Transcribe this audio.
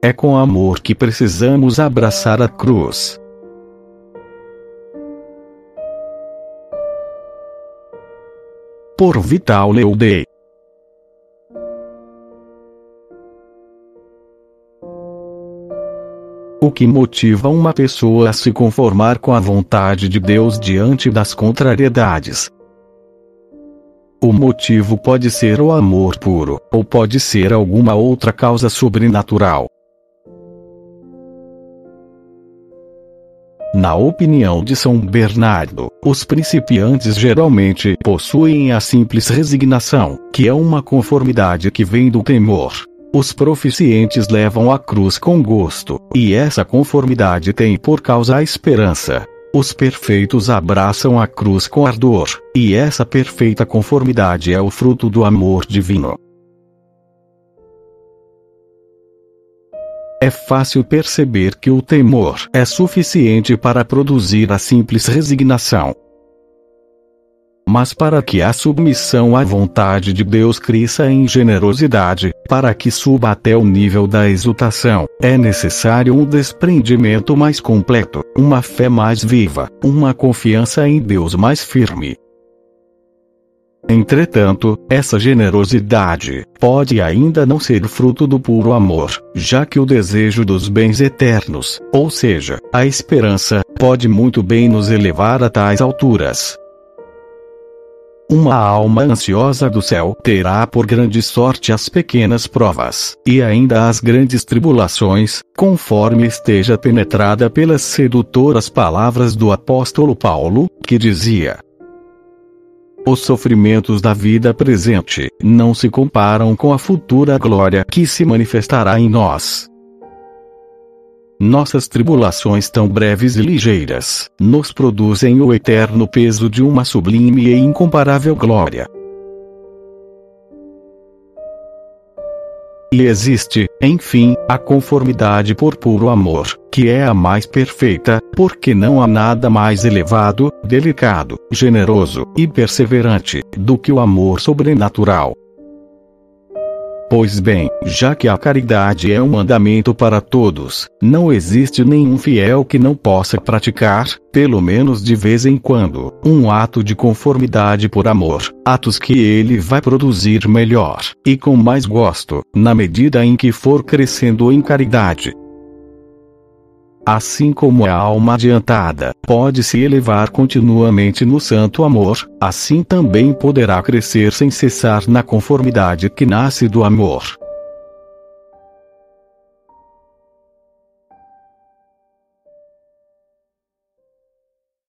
é com amor que precisamos abraçar a cruz. Por Vital Leudei. O que motiva uma pessoa a se conformar com a vontade de Deus diante das contrariedades? O motivo pode ser o amor puro, ou pode ser alguma outra causa sobrenatural. Na opinião de São Bernardo, os principiantes geralmente possuem a simples resignação, que é uma conformidade que vem do temor. Os proficientes levam a cruz com gosto, e essa conformidade tem por causa a esperança. Os perfeitos abraçam a cruz com ardor, e essa perfeita conformidade é o fruto do amor divino. É fácil perceber que o temor é suficiente para produzir a simples resignação, mas para que a submissão à vontade de Deus cresça em generosidade, para que suba até o nível da exultação, é necessário um desprendimento mais completo, uma fé mais viva, uma confiança em Deus mais firme. Entretanto, essa generosidade pode ainda não ser fruto do puro amor, já que o desejo dos bens eternos, ou seja, a esperança, pode muito bem nos elevar a tais alturas. Uma alma ansiosa do céu terá por grande sorte as pequenas provas, e ainda as grandes tribulações, conforme esteja penetrada pelas sedutoras palavras do apóstolo Paulo, que dizia: Os sofrimentos da vida presente não se comparam com a futura glória que se manifestará em nós. Nossas tribulações tão breves e ligeiras, nos produzem o eterno peso de uma sublime e incomparável glória. E existe, enfim, a conformidade por puro amor, que é a mais perfeita, porque não há nada mais elevado, delicado, generoso e perseverante do que o amor sobrenatural. Pois bem, já que a caridade é um mandamento para todos, não existe nenhum fiel que não possa praticar, pelo menos de vez em quando, um ato de conformidade por amor, atos que ele vai produzir melhor, e com mais gosto, na medida em que for crescendo em caridade. Assim como a alma adiantada pode se elevar continuamente no santo amor, assim também poderá crescer sem cessar na conformidade que nasce do amor.